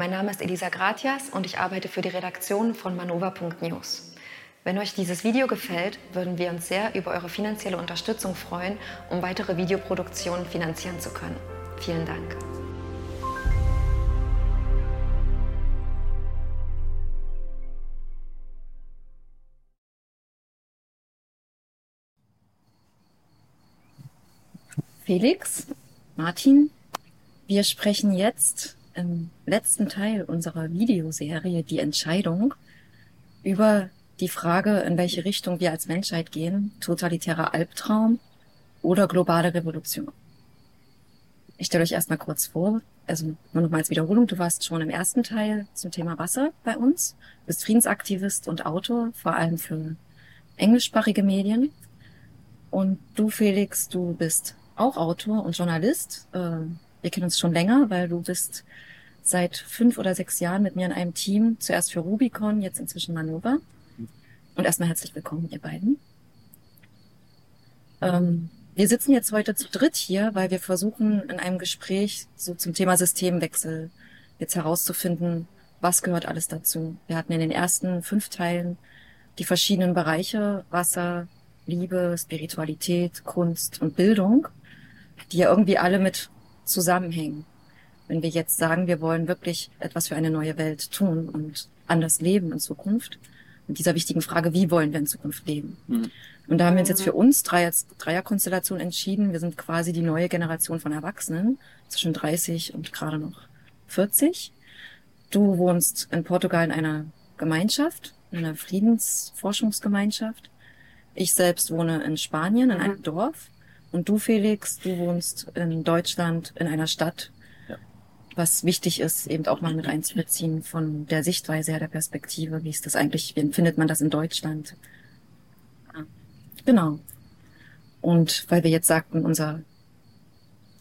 Mein Name ist Elisa Gratias und ich arbeite für die Redaktion von manova.news. Wenn euch dieses Video gefällt, würden wir uns sehr über eure finanzielle Unterstützung freuen, um weitere Videoproduktionen finanzieren zu können. Vielen Dank. Felix, Martin, wir sprechen jetzt im letzten Teil unserer Videoserie Die Entscheidung über die Frage, in welche Richtung wir als Menschheit gehen, totalitärer Albtraum oder globale Revolution. Ich stelle euch erstmal kurz vor, also nur noch mal als Wiederholung, du warst schon im ersten Teil zum Thema Wasser bei uns, bist Friedensaktivist und Autor, vor allem für englischsprachige Medien. Und du, Felix, du bist auch Autor und Journalist. Äh, wir kennen uns schon länger, weil du bist seit fünf oder sechs Jahren mit mir in einem Team, zuerst für Rubicon, jetzt inzwischen Manova. Und erstmal herzlich willkommen, ihr beiden. Ähm, wir sitzen jetzt heute zu dritt hier, weil wir versuchen, in einem Gespräch so zum Thema Systemwechsel jetzt herauszufinden, was gehört alles dazu. Wir hatten in den ersten fünf Teilen die verschiedenen Bereiche Wasser, Liebe, Spiritualität, Kunst und Bildung die ja irgendwie alle mit zusammenhängen. Wenn wir jetzt sagen, wir wollen wirklich etwas für eine neue Welt tun und anders leben in Zukunft, mit dieser wichtigen Frage, wie wollen wir in Zukunft leben? Mhm. Und da haben wir uns jetzt für uns Dreier, Dreierkonstellation entschieden. Wir sind quasi die neue Generation von Erwachsenen, zwischen 30 und gerade noch 40. Du wohnst in Portugal in einer Gemeinschaft, in einer Friedensforschungsgemeinschaft. Ich selbst wohne in Spanien, in einem mhm. Dorf. Und du, Felix, du wohnst in Deutschland in einer Stadt, ja. was wichtig ist, eben auch mal mit einzubeziehen von der Sichtweise her, der Perspektive. Wie ist das eigentlich, wie empfindet man das in Deutschland? Genau. Und weil wir jetzt sagten, unser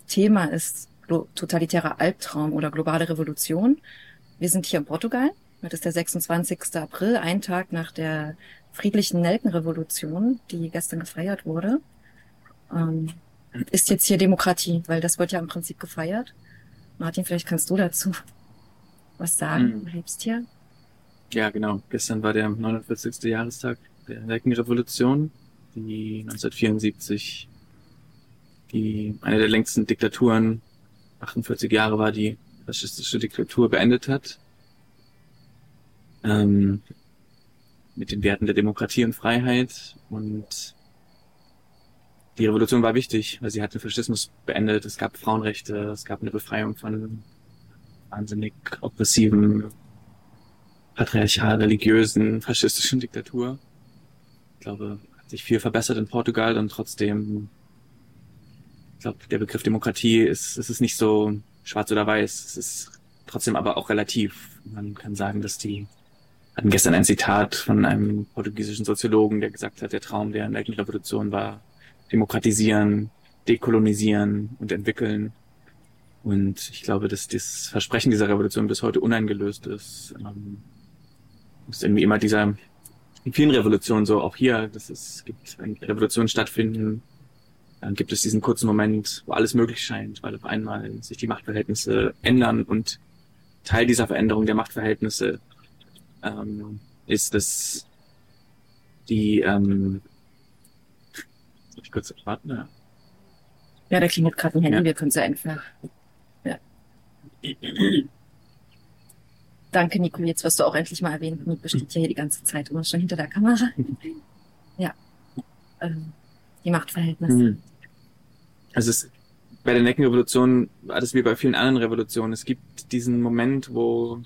Thema ist totalitärer Albtraum oder globale Revolution. Wir sind hier in Portugal. Das ist der 26. April, ein Tag nach der friedlichen Nelkenrevolution, die gestern gefeiert wurde ähm, ist jetzt hier Demokratie, weil das wird ja im Prinzip gefeiert. Martin, vielleicht kannst du dazu was sagen. Mhm. Du lebst hier. Ja, genau. Gestern war der 49. Jahrestag der Nelkenrevolution, die 1974 die eine der längsten Diktaturen, 48 Jahre war die faschistische Diktatur beendet hat. Ähm, mit den Werten der Demokratie und Freiheit und die Revolution war wichtig, weil sie hat den Faschismus beendet. Es gab Frauenrechte, es gab eine Befreiung von wahnsinnig oppressiven, patriarchal religiösen, faschistischen Diktatur. Ich glaube, hat sich viel verbessert in Portugal und trotzdem, ich glaube, der Begriff Demokratie ist, es ist nicht so schwarz oder weiß. Es ist trotzdem aber auch relativ. Man kann sagen, dass die hatten gestern ein Zitat von einem portugiesischen Soziologen, der gesagt hat, der Traum der Revolution war demokratisieren, dekolonisieren und entwickeln. Und ich glaube, dass das Versprechen dieser Revolution bis heute uneingelöst ist. Ähm, ist irgendwie immer dieser, in vielen Revolutionen so, auch hier, dass es gibt, wenn Revolutionen stattfinden, dann gibt es diesen kurzen Moment, wo alles möglich scheint, weil auf einmal sich die Machtverhältnisse ändern und Teil dieser Veränderung der Machtverhältnisse ähm, ist, dass die ähm, ich kurz warten? Ja, ja da klingelt gerade ein Handy, ja. wir können es einfach. Ja. Danke, Nico. Jetzt wirst du auch endlich mal erwähnt. Nico steht ja hier die ganze Zeit immer schon hinter der Kamera. ja. Ähm, die Machtverhältnisse. Mhm. Also es, bei der Neckenrevolution war das wie bei vielen anderen Revolutionen. Es gibt diesen Moment, wo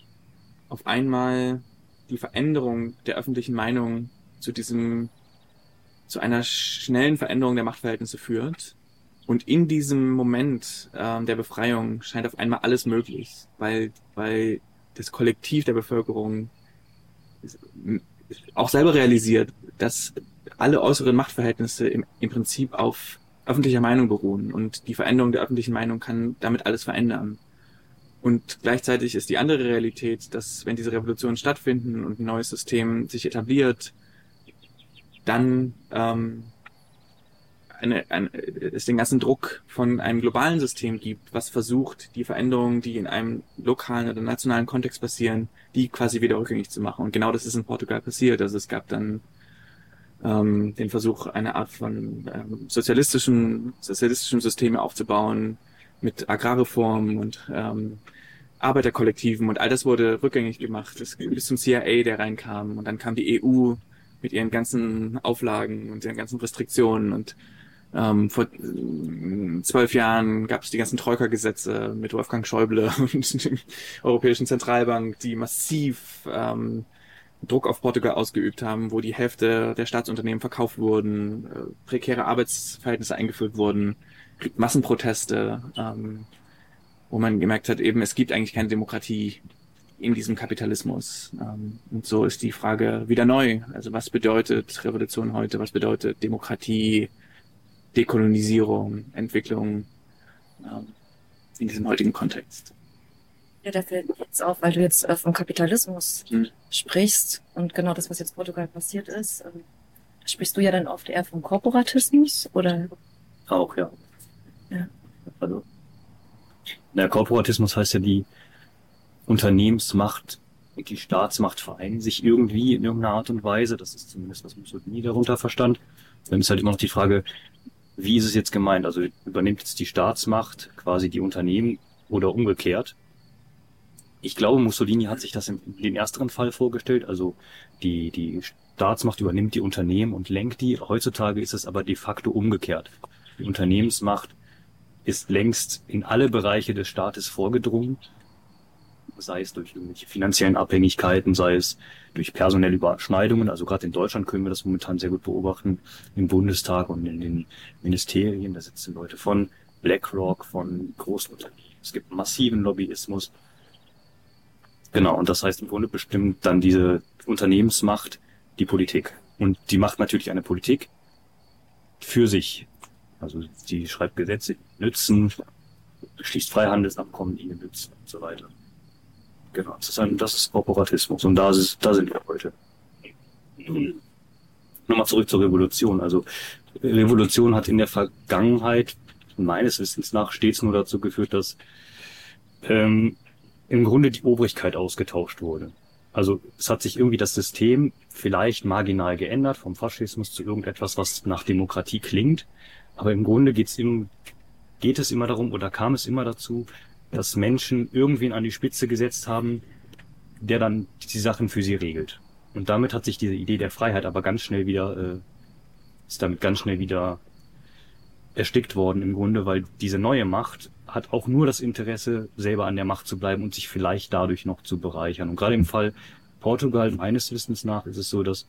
auf einmal die Veränderung der öffentlichen Meinung zu diesem zu einer schnellen Veränderung der Machtverhältnisse führt. Und in diesem Moment ähm, der Befreiung scheint auf einmal alles möglich, weil, weil das Kollektiv der Bevölkerung auch selber realisiert, dass alle äußeren Machtverhältnisse im, im Prinzip auf öffentlicher Meinung beruhen und die Veränderung der öffentlichen Meinung kann damit alles verändern. Und gleichzeitig ist die andere Realität, dass wenn diese Revolutionen stattfinden und ein neues System sich etabliert, dann ähm, eine, eine, es den ganzen Druck von einem globalen System gibt, was versucht, die Veränderungen, die in einem lokalen oder nationalen Kontext passieren, die quasi wieder rückgängig zu machen. Und genau das ist in Portugal passiert. Also es gab dann ähm, den Versuch, eine Art von ähm, sozialistischen, sozialistischen Systeme aufzubauen mit Agrarreformen und ähm, Arbeiterkollektiven und all das wurde rückgängig gemacht. Bis zum CIA, der reinkam und dann kam die EU mit ihren ganzen Auflagen und ihren ganzen Restriktionen und ähm, vor äh, zwölf Jahren gab es die ganzen Troika-Gesetze mit Wolfgang Schäuble und der Europäischen Zentralbank, die massiv ähm, Druck auf Portugal ausgeübt haben, wo die Hälfte der Staatsunternehmen verkauft wurden, äh, prekäre Arbeitsverhältnisse eingeführt wurden, Massenproteste, ähm, wo man gemerkt hat, eben es gibt eigentlich keine Demokratie in diesem Kapitalismus. Ähm, und so ist die Frage wieder neu. Also was bedeutet Revolution heute? Was bedeutet Demokratie, Dekolonisierung, Entwicklung ähm, in diesem heutigen Kontext? Ja, da fällt mir jetzt auf, weil du jetzt äh, vom Kapitalismus hm. sprichst und genau das, was jetzt Portugal passiert ist. Ähm, sprichst du ja dann oft eher vom Korporatismus oder? Auch, ja. Ja. Also, der Korporatismus heißt ja die Unternehmensmacht die Staatsmacht vereinen sich irgendwie in irgendeiner Art und Weise. Das ist zumindest, was Mussolini darunter verstand. Dann ist halt immer noch die Frage, wie ist es jetzt gemeint? Also übernimmt jetzt die Staatsmacht quasi die Unternehmen oder umgekehrt? Ich glaube, Mussolini hat sich das in den ersteren Fall vorgestellt. Also die, die Staatsmacht übernimmt die Unternehmen und lenkt die. Heutzutage ist es aber de facto umgekehrt. Die Unternehmensmacht ist längst in alle Bereiche des Staates vorgedrungen sei es durch irgendwelche finanziellen Abhängigkeiten, sei es durch personelle Überschneidungen. Also gerade in Deutschland können wir das momentan sehr gut beobachten, im Bundestag und in den Ministerien. Da sitzen Leute von BlackRock, von großen Unternehmen. Es gibt massiven Lobbyismus. Genau, und das heißt im Grunde bestimmt dann diese Unternehmensmacht die Politik. Und die macht natürlich eine Politik für sich. Also die schreibt Gesetze, die nützen, schließt Freihandelsabkommen, die nützen und so weiter. Genau, das ist, ein, das ist Korporatismus und da, ist, da sind wir heute. Nochmal zurück zur Revolution. Also Revolution hat in der Vergangenheit meines Wissens nach stets nur dazu geführt, dass ähm, im Grunde die Obrigkeit ausgetauscht wurde. Also es hat sich irgendwie das System vielleicht marginal geändert, vom Faschismus zu irgendetwas, was nach Demokratie klingt. Aber im Grunde geht's im, geht es immer darum oder kam es immer dazu, dass Menschen irgendwen an die Spitze gesetzt haben, der dann die Sachen für sie regelt. Und damit hat sich diese Idee der Freiheit aber ganz schnell wieder, äh, ist damit ganz schnell wieder erstickt worden im Grunde, weil diese neue Macht hat auch nur das Interesse, selber an der Macht zu bleiben und sich vielleicht dadurch noch zu bereichern. Und gerade im Fall Portugal, meines Wissens nach, ist es so, dass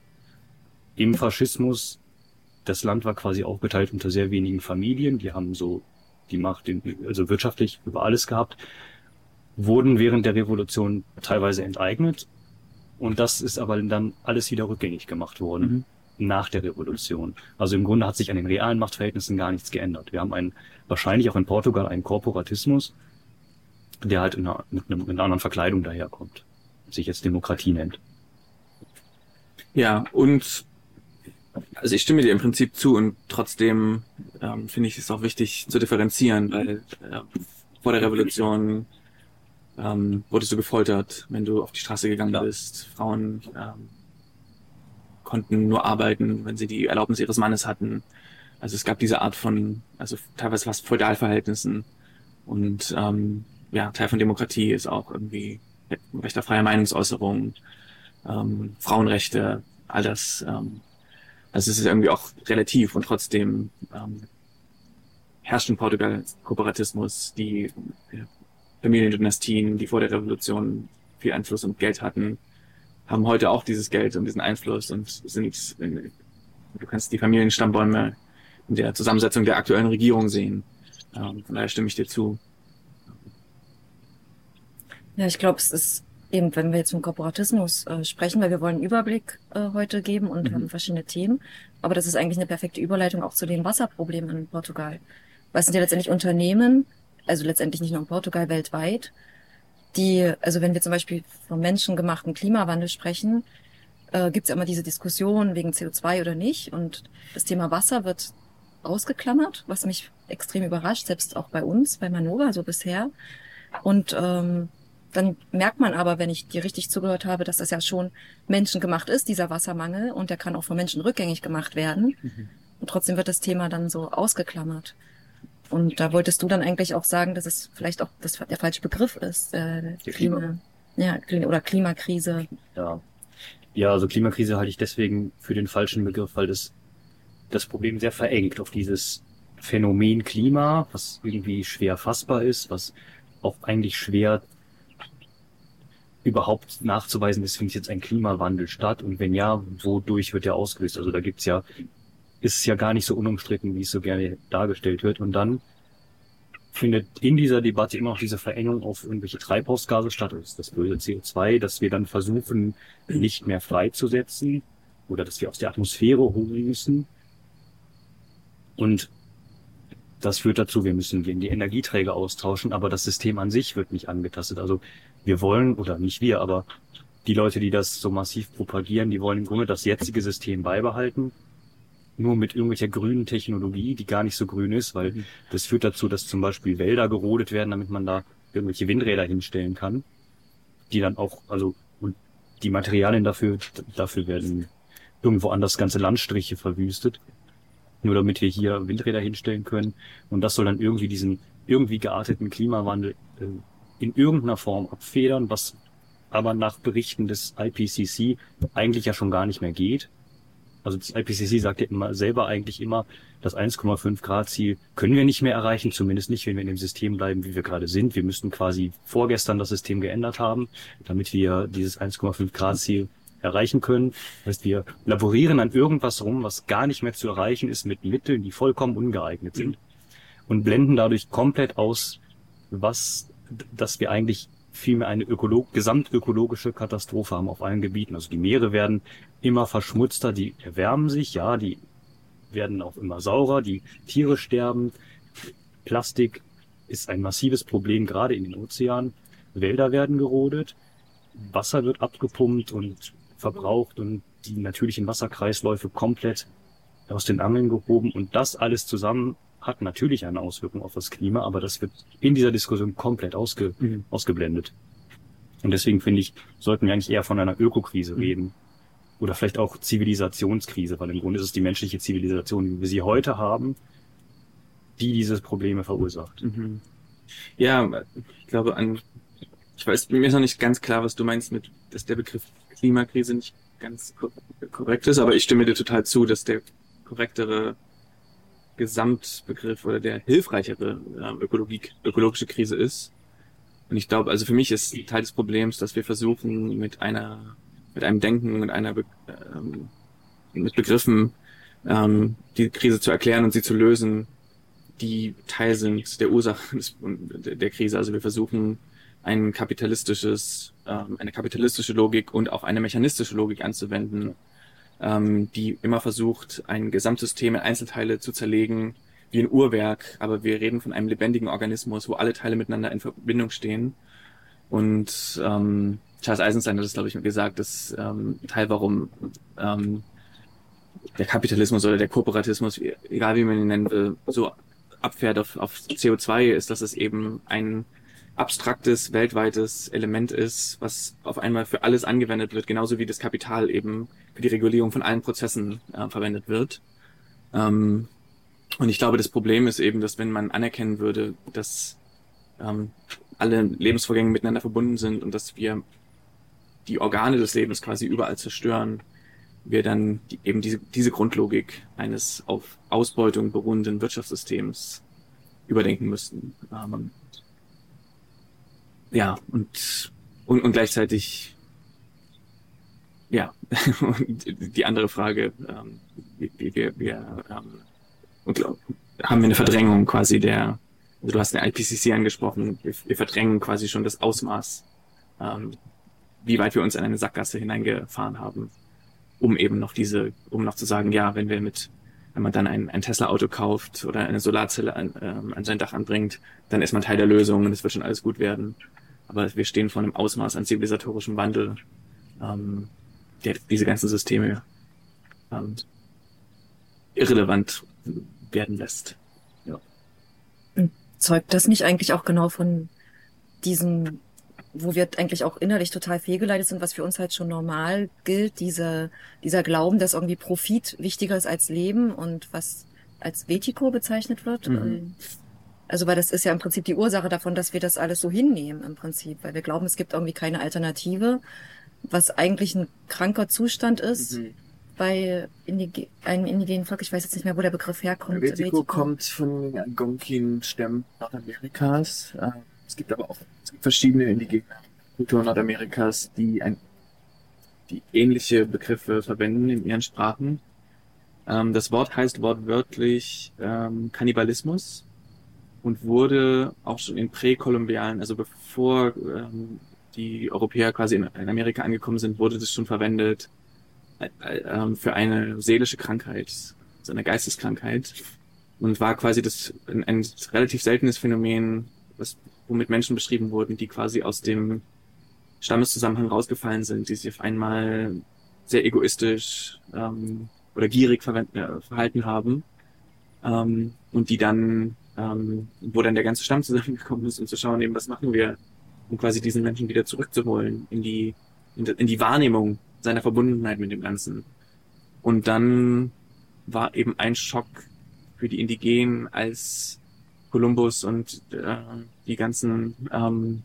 im Faschismus das Land war quasi aufgeteilt unter sehr wenigen Familien. Die haben so die Macht, also wirtschaftlich über alles gehabt, wurden während der Revolution teilweise enteignet. Und das ist aber dann alles wieder rückgängig gemacht worden mhm. nach der Revolution. Also im Grunde hat sich an den realen Machtverhältnissen gar nichts geändert. Wir haben einen, wahrscheinlich auch in Portugal einen Korporatismus, der halt in einer, mit, einer, mit einer anderen Verkleidung daherkommt, sich jetzt Demokratie nennt. Ja, und also ich stimme dir im Prinzip zu und trotzdem ähm, finde ich es auch wichtig zu differenzieren, weil äh, vor der Revolution ähm, wurdest du gefoltert, wenn du auf die Straße gegangen ja. bist. Frauen ähm, konnten nur arbeiten, wenn sie die Erlaubnis ihres Mannes hatten. Also es gab diese Art von, also teilweise fast Feudalverhältnissen. Und ähm, ja, Teil von Demokratie ist auch irgendwie Recht auf freie Meinungsäußerung, ähm, Frauenrechte, all das ähm, also es ist irgendwie auch relativ und trotzdem ähm, herrscht in Portugal Kooperatismus, die äh, Familiendynastien, die vor der Revolution viel Einfluss und Geld hatten, haben heute auch dieses Geld und diesen Einfluss und sind, in, du kannst die Familienstammbäume in der Zusammensetzung der aktuellen Regierung sehen. Ähm, von daher stimme ich dir zu. Ja, ich glaube, es ist eben, wenn wir jetzt vom Korporatismus äh, sprechen, weil wir wollen einen Überblick äh, heute geben und mhm. haben verschiedene Themen. Aber das ist eigentlich eine perfekte Überleitung auch zu den Wasserproblemen in Portugal. Weil es sind ja letztendlich Unternehmen, also letztendlich nicht nur in Portugal, weltweit, die, also wenn wir zum Beispiel vom menschengemachten Klimawandel sprechen, äh, gibt es ja immer diese Diskussion wegen CO2 oder nicht. Und das Thema Wasser wird ausgeklammert, was mich extrem überrascht, selbst auch bei uns, bei Manova so bisher. Und ähm, dann merkt man aber, wenn ich dir richtig zugehört habe, dass das ja schon menschengemacht ist, dieser Wassermangel, und der kann auch von Menschen rückgängig gemacht werden. Mhm. Und trotzdem wird das Thema dann so ausgeklammert. Und da wolltest du dann eigentlich auch sagen, dass es vielleicht auch das, der falsche Begriff ist, äh, Klima, Klima. Ja, oder Klimakrise. Ja. Ja, also Klimakrise halte ich deswegen für den falschen Begriff, weil das das Problem sehr verengt auf dieses Phänomen Klima, was irgendwie schwer fassbar ist, was auch eigentlich schwer überhaupt nachzuweisen ist, findet jetzt ein Klimawandel statt und wenn ja, wodurch wird der ausgelöst? Also da gibt's ja, ist ja gar nicht so unumstritten, wie es so gerne dargestellt wird. Und dann findet in dieser Debatte immer noch diese Verengung auf irgendwelche Treibhausgase statt, das ist das böse CO2, dass wir dann versuchen, nicht mehr freizusetzen oder dass wir aus der Atmosphäre holen müssen. Und das führt dazu, wir müssen die Energieträger austauschen, aber das System an sich wird nicht angetastet. Also wir wollen, oder nicht wir, aber die Leute, die das so massiv propagieren, die wollen im Grunde das jetzige System beibehalten, nur mit irgendwelcher grünen Technologie, die gar nicht so grün ist, weil mhm. das führt dazu, dass zum Beispiel Wälder gerodet werden, damit man da irgendwelche Windräder hinstellen kann, die dann auch, also und die Materialien dafür, dafür werden irgendwo anders ganze Landstriche verwüstet, nur damit wir hier Windräder hinstellen können. Und das soll dann irgendwie diesen irgendwie gearteten Klimawandel äh, in irgendeiner Form abfedern, was aber nach Berichten des IPCC eigentlich ja schon gar nicht mehr geht. Also das IPCC sagt ja immer selber eigentlich immer, das 1,5 Grad Ziel können wir nicht mehr erreichen, zumindest nicht, wenn wir in dem System bleiben, wie wir gerade sind. Wir müssten quasi vorgestern das System geändert haben, damit wir dieses 1,5 Grad Ziel erreichen können. Das heißt, wir laborieren an irgendwas rum, was gar nicht mehr zu erreichen ist mit Mitteln, die vollkommen ungeeignet sind und blenden dadurch komplett aus, was, dass wir eigentlich vielmehr eine ökolog gesamtökologische Katastrophe haben auf allen Gebieten. Also die Meere werden immer verschmutzter, die erwärmen sich, ja, die werden auch immer saurer, die Tiere sterben. Plastik ist ein massives Problem, gerade in den Ozeanen. Wälder werden gerodet, Wasser wird abgepumpt und verbraucht und die natürlichen Wasserkreisläufe komplett aus den Angeln gehoben. Und das alles zusammen hat natürlich eine Auswirkung auf das Klima, aber das wird in dieser Diskussion komplett ausge, mhm. ausgeblendet. Und deswegen finde ich, sollten wir eigentlich eher von einer Ökokrise mhm. reden. Oder vielleicht auch Zivilisationskrise, weil im Grunde ist es die menschliche Zivilisation, wie wir sie heute haben, die diese Probleme verursacht. Mhm. Ja, ich glaube an, ich weiß, mir ist noch nicht ganz klar, was du meinst mit, dass der Begriff Klimakrise nicht ganz korrekt ist, aber ich stimme dir total zu, dass der korrektere Gesamtbegriff oder der hilfreichere äh, Ökologie, ökologische Krise ist. Und ich glaube, also für mich ist Teil des Problems, dass wir versuchen, mit einer, mit einem Denken, mit einer, Be ähm, mit Begriffen ähm, die Krise zu erklären und sie zu lösen, die Teil sind der Ursache der Krise. Also wir versuchen ein kapitalistisches, ähm, eine kapitalistische Logik und auch eine mechanistische Logik anzuwenden, ähm, die immer versucht, ein Gesamtsystem in Einzelteile zu zerlegen, wie ein Uhrwerk, aber wir reden von einem lebendigen Organismus, wo alle Teile miteinander in Verbindung stehen. Und ähm, Charles Eisenstein hat das, glaube ich, gesagt, dass ähm, Teil, warum ähm, der Kapitalismus oder der Kooperatismus, egal wie man ihn nennen will, so abfährt auf, auf CO2, ist, dass es eben ein abstraktes, weltweites Element ist, was auf einmal für alles angewendet wird, genauso wie das Kapital eben für die Regulierung von allen Prozessen äh, verwendet wird. Ähm, und ich glaube, das Problem ist eben, dass wenn man anerkennen würde, dass ähm, alle Lebensvorgänge miteinander verbunden sind und dass wir die Organe des Lebens quasi überall zerstören, wir dann die, eben diese, diese Grundlogik eines auf Ausbeutung beruhenden Wirtschaftssystems überdenken müssten. Ähm, ja, und, und, und gleichzeitig, ja, die andere Frage, ähm, wir, wir, wir ähm, und, haben wir eine Verdrängung quasi der, also du hast den IPCC angesprochen, wir, wir verdrängen quasi schon das Ausmaß, ähm, wie weit wir uns in eine Sackgasse hineingefahren haben, um eben noch diese, um noch zu sagen, ja, wenn wir mit, wenn man dann ein, ein Tesla-Auto kauft oder eine Solarzelle an, ähm, an sein Dach anbringt, dann ist man Teil der Lösung und es wird schon alles gut werden. Aber wir stehen vor einem Ausmaß an zivilisatorischem Wandel, ähm, der diese ganzen Systeme ähm, irrelevant werden lässt. Ja. Zeugt das nicht eigentlich auch genau von diesem, wo wir eigentlich auch innerlich total fehlgeleitet sind, was für uns halt schon normal gilt, diese, dieser Glauben, dass irgendwie Profit wichtiger ist als Leben und was als Vetico bezeichnet wird? Mhm. Ähm, also, weil das ist ja im Prinzip die Ursache davon, dass wir das alles so hinnehmen im Prinzip, weil wir glauben, es gibt irgendwie keine Alternative, was eigentlich ein kranker Zustand ist. Mhm. Bei Indige einem indigenen Volk, ich weiß jetzt nicht mehr, wo der Begriff herkommt. Vetico kommt von Algonquin-Stämmen Nordamerikas. Äh, es gibt aber auch gibt verschiedene indigene Kulturen Nordamerikas, die ein, die ähnliche Begriffe verwenden in ihren Sprachen. Ähm, das Wort heißt wortwörtlich ähm, Kannibalismus und wurde auch schon in präkolumbialen, also bevor ähm, die Europäer quasi in, in, Amerika angekommen sind, wurde das schon verwendet äh, äh, für eine seelische Krankheit, so eine Geisteskrankheit. Und war quasi das ein, ein relativ seltenes Phänomen, was, womit Menschen beschrieben wurden, die quasi aus dem Stammeszusammenhang rausgefallen sind, die sich auf einmal sehr egoistisch ähm, oder gierig äh, verhalten haben ähm, und die dann ähm, wo dann der ganze Stamm zusammengekommen ist, um zu schauen, eben, was machen wir, um quasi diesen Menschen wieder zurückzuholen in die, in, die Wahrnehmung seiner Verbundenheit mit dem Ganzen. Und dann war eben ein Schock für die Indigenen, als Kolumbus und äh, die ganzen ähm,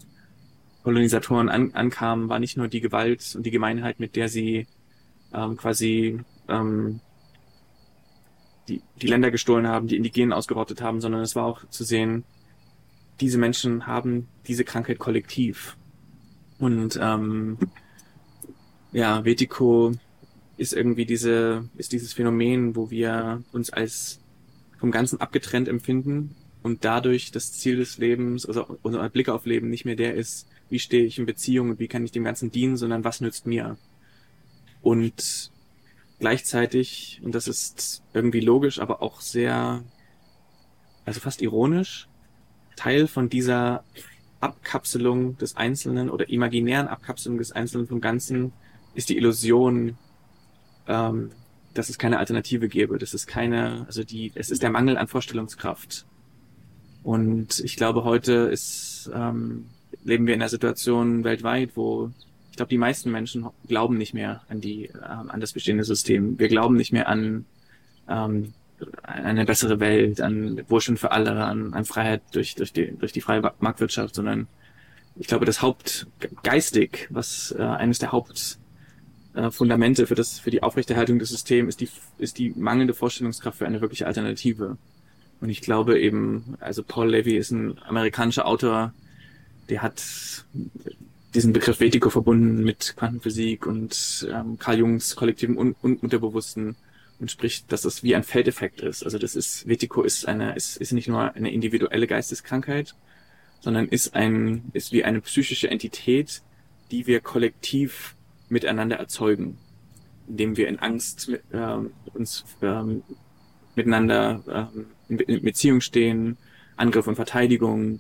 Kolonisatoren an, ankamen, war nicht nur die Gewalt und die Gemeinheit, mit der sie ähm, quasi ähm, die, die Länder gestohlen haben, die Indigenen ausgerottet haben, sondern es war auch zu sehen, diese Menschen haben diese Krankheit kollektiv. Und ähm, ja, Vetico ist irgendwie diese, ist dieses Phänomen, wo wir uns als vom Ganzen abgetrennt empfinden und dadurch das Ziel des Lebens, also unser Blick auf Leben nicht mehr der ist, wie stehe ich in Beziehung und wie kann ich dem Ganzen dienen, sondern was nützt mir. Und gleichzeitig, und das ist irgendwie logisch, aber auch sehr, also fast ironisch, Teil von dieser Abkapselung des Einzelnen oder imaginären Abkapselung des Einzelnen vom Ganzen ist die Illusion, ähm, dass es keine Alternative gäbe, dass es keine, also die, es ist der Mangel an Vorstellungskraft. Und ich glaube, heute ist, ähm, leben wir in einer Situation weltweit, wo glaube, die meisten Menschen glauben nicht mehr an die, äh, an das bestehende System. Wir glauben nicht mehr an ähm, eine bessere Welt, an Wohlstand für alle, an, an Freiheit durch, durch, die, durch die freie Marktwirtschaft, sondern ich glaube, das Hauptgeistig, was äh, eines der Hauptfundamente äh, für das, für die Aufrechterhaltung des Systems ist die, ist die mangelnde Vorstellungskraft für eine wirkliche Alternative. Und ich glaube eben, also Paul Levy ist ein amerikanischer Autor, der hat diesen Begriff Vetico verbunden mit Quantenphysik und ähm, Carl Jungs kollektivem Un Un Unterbewussten und spricht, dass das wie ein Feldeffekt ist. Also das ist, Vetico ist eine, ist, ist nicht nur eine individuelle Geisteskrankheit, sondern ist ein, ist wie eine psychische Entität, die wir kollektiv miteinander erzeugen, indem wir in Angst ähm, uns ähm, miteinander ähm, in, in Beziehung stehen, Angriff und Verteidigung,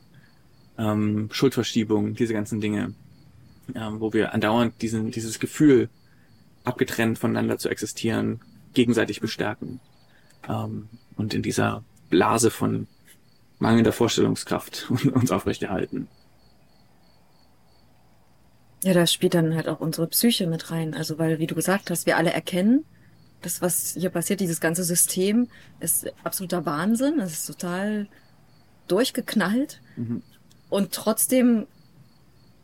ähm, Schuldverschiebung, diese ganzen Dinge ähm, wo wir andauernd diesen, dieses Gefühl, abgetrennt voneinander zu existieren, gegenseitig bestärken ähm, und in dieser Blase von mangelnder Vorstellungskraft uns aufrechterhalten. Ja, da spielt dann halt auch unsere Psyche mit rein. Also, weil, wie du gesagt hast, wir alle erkennen, das, was hier passiert, dieses ganze System, ist absoluter Wahnsinn. Es ist total durchgeknallt. Mhm. Und trotzdem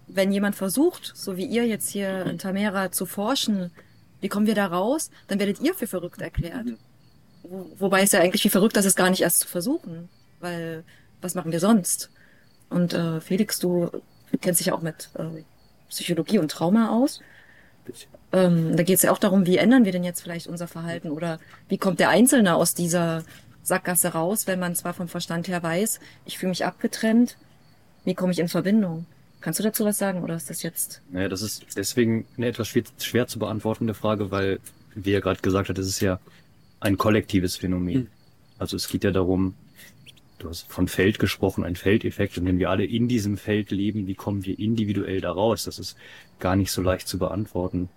wenn jemand versucht, so wie ihr jetzt hier in Tamera zu forschen, wie kommen wir da raus, dann werdet ihr für verrückt erklärt. Wo, wobei es ja eigentlich wie verrückt ist, es gar nicht erst zu versuchen, weil was machen wir sonst? Und äh, Felix, du kennst dich ja auch mit äh, Psychologie und Trauma aus. Ähm, da geht es ja auch darum, wie ändern wir denn jetzt vielleicht unser Verhalten oder wie kommt der Einzelne aus dieser Sackgasse raus, wenn man zwar vom Verstand her weiß, ich fühle mich abgetrennt, wie komme ich in Verbindung? Kannst du dazu was sagen oder ist das jetzt? Naja, das ist deswegen eine etwas schwer, schwer zu beantwortende Frage, weil, wie er gerade gesagt hat, es ist ja ein kollektives Phänomen. Hm. Also es geht ja darum, du hast von Feld gesprochen, ein Feldeffekt, und wenn wir alle in diesem Feld leben, wie kommen wir individuell da raus? Das ist gar nicht so leicht zu beantworten.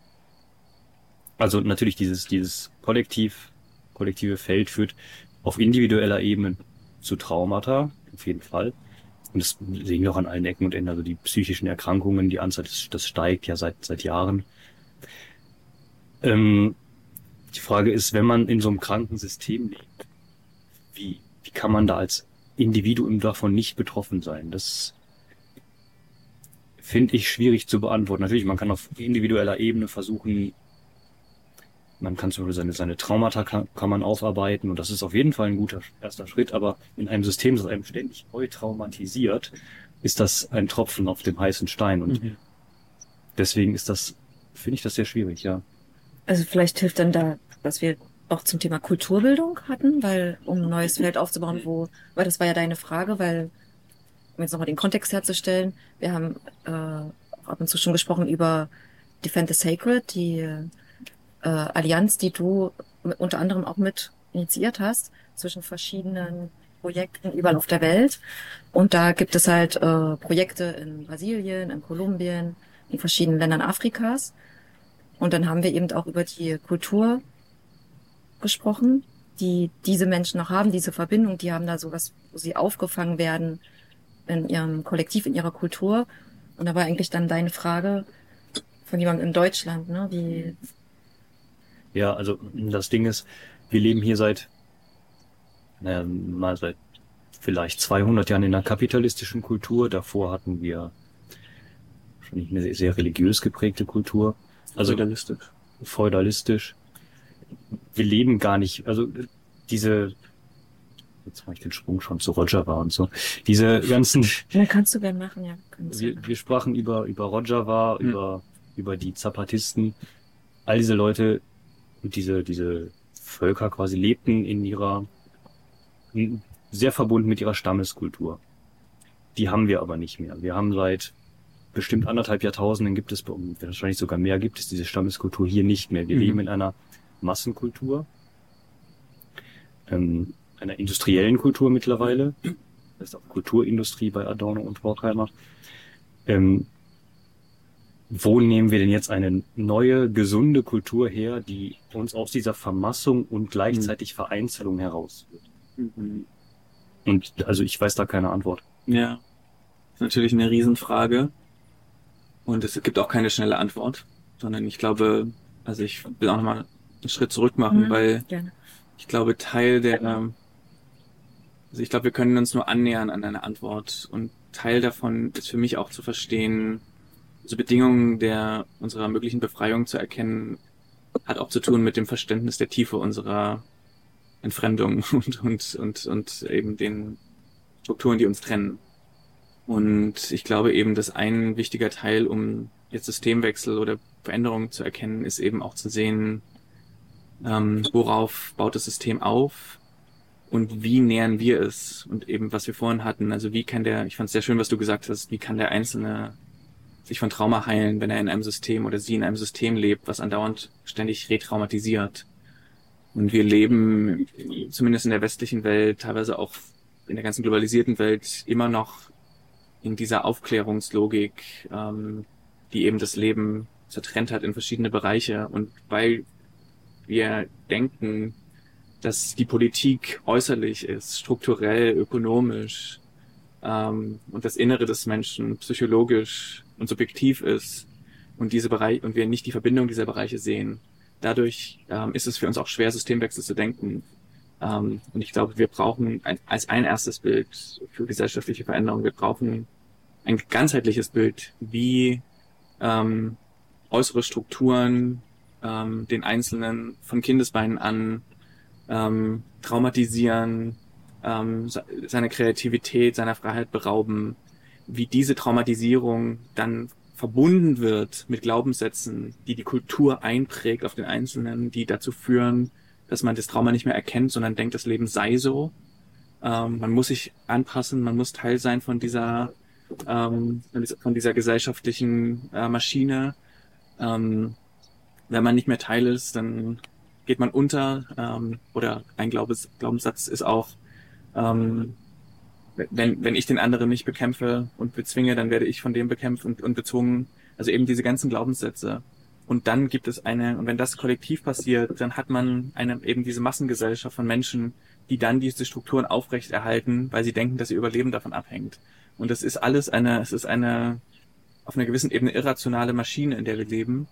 Also natürlich dieses, dieses Kollektiv, kollektive Feld führt auf individueller Ebene zu Traumata, auf jeden Fall. Und das sehen wir auch an allen Ecken und Enden. Also die psychischen Erkrankungen, die Anzahl, das, das steigt ja seit, seit Jahren. Ähm, die Frage ist, wenn man in so einem kranken System lebt, wie, wie kann man da als Individuum davon nicht betroffen sein? Das finde ich schwierig zu beantworten. Natürlich, man kann auf individueller Ebene versuchen, man kann zum Beispiel seine, seine Traumata kann, kann man aufarbeiten und das ist auf jeden Fall ein guter erster Schritt, aber in einem System, das einem ständig neu traumatisiert, ist das ein Tropfen auf dem heißen Stein und mhm. deswegen ist das, finde ich das sehr schwierig, ja. Also vielleicht hilft dann da, was wir auch zum Thema Kulturbildung hatten, weil um ein neues Feld aufzubauen, wo, weil das war ja deine Frage, weil um jetzt nochmal den Kontext herzustellen, wir haben äh, ab und zu schon gesprochen über Defend the Sacred, die äh, Allianz, die du unter anderem auch mit initiiert hast zwischen verschiedenen Projekten überall auf der Welt. Und da gibt es halt äh, Projekte in Brasilien, in Kolumbien, in verschiedenen Ländern Afrikas. Und dann haben wir eben auch über die Kultur gesprochen, die diese Menschen noch haben, diese Verbindung, die haben da sowas, wo sie aufgefangen werden in ihrem Kollektiv, in ihrer Kultur. Und da war eigentlich dann deine Frage von jemandem in Deutschland, ne? Wie, ja, also das Ding ist, wir leben hier seit, naja, mal seit vielleicht 200 Jahren in einer kapitalistischen Kultur. Davor hatten wir schon eine sehr, sehr religiös geprägte Kultur. Also feudalistisch. Feudalistisch. Wir leben gar nicht, also diese, jetzt mache ich den Sprung schon zu Rojava und so. Diese ganzen. Ja, kannst du gerne machen, ja. Wir, wir sprachen über, über Rojava, hm. über, über die Zapatisten. All diese Leute, diese, diese Völker quasi lebten in ihrer, sehr verbunden mit ihrer Stammeskultur. Die haben wir aber nicht mehr. Wir haben seit bestimmt anderthalb Jahrtausenden gibt es, wahrscheinlich sogar mehr gibt es diese Stammeskultur hier nicht mehr. Wir mhm. leben in einer Massenkultur, ähm, einer industriellen Kultur mittlerweile. Das ist auch Kulturindustrie bei Adorno und Horkheimer. Ähm, wo nehmen wir denn jetzt eine neue, gesunde Kultur her, die uns aus dieser Vermassung und gleichzeitig Vereinzelung herausführt? Mhm. Und also ich weiß da keine Antwort. Ja, ist natürlich eine Riesenfrage. Und es gibt auch keine schnelle Antwort, sondern ich glaube, also ich will auch nochmal einen Schritt zurück machen, mhm, weil gerne. ich glaube, Teil der, also ich glaube, wir können uns nur annähern an eine Antwort und Teil davon ist für mich auch zu verstehen, so Bedingungen der unserer möglichen Befreiung zu erkennen, hat auch zu tun mit dem Verständnis der Tiefe unserer Entfremdung und, und, und, und eben den Strukturen, die uns trennen. Und ich glaube eben, dass ein wichtiger Teil, um jetzt Systemwechsel oder Veränderungen zu erkennen, ist eben auch zu sehen, ähm, worauf baut das System auf und wie nähern wir es und eben was wir vorhin hatten. Also wie kann der, ich fand es sehr schön, was du gesagt hast, wie kann der Einzelne sich von Trauma heilen, wenn er in einem System oder sie in einem System lebt, was andauernd ständig retraumatisiert. Und wir leben, zumindest in der westlichen Welt, teilweise auch in der ganzen globalisierten Welt, immer noch in dieser Aufklärungslogik, ähm, die eben das Leben zertrennt hat in verschiedene Bereiche. Und weil wir denken, dass die Politik äußerlich ist, strukturell, ökonomisch, ähm, und das Innere des Menschen psychologisch und subjektiv ist und diese Bereiche und wir nicht die Verbindung dieser Bereiche sehen. Dadurch ähm, ist es für uns auch schwer, Systemwechsel zu denken. Ähm, und ich glaube, wir brauchen ein, als ein erstes Bild für gesellschaftliche Veränderung, wir brauchen ein ganzheitliches Bild, wie ähm, äußere Strukturen ähm, den Einzelnen von Kindesbeinen an ähm, traumatisieren, ähm, seine Kreativität, seiner Freiheit berauben, wie diese Traumatisierung dann verbunden wird mit Glaubenssätzen, die die Kultur einprägt auf den Einzelnen, die dazu führen, dass man das Trauma nicht mehr erkennt, sondern denkt, das Leben sei so. Ähm, man muss sich anpassen, man muss Teil sein von dieser, ähm, von dieser gesellschaftlichen äh, Maschine. Ähm, wenn man nicht mehr Teil ist, dann geht man unter. Ähm, oder ein Glaubens Glaubenssatz ist auch, ähm, wenn, wenn ich den anderen nicht bekämpfe und bezwinge, dann werde ich von dem bekämpft und, und bezwungen. Also eben diese ganzen Glaubenssätze. Und dann gibt es eine, und wenn das kollektiv passiert, dann hat man eine, eben diese Massengesellschaft von Menschen, die dann diese Strukturen aufrechterhalten, weil sie denken, dass ihr Überleben davon abhängt. Und das ist alles eine, es ist eine auf einer gewissen Ebene irrationale Maschine, in der wir leben.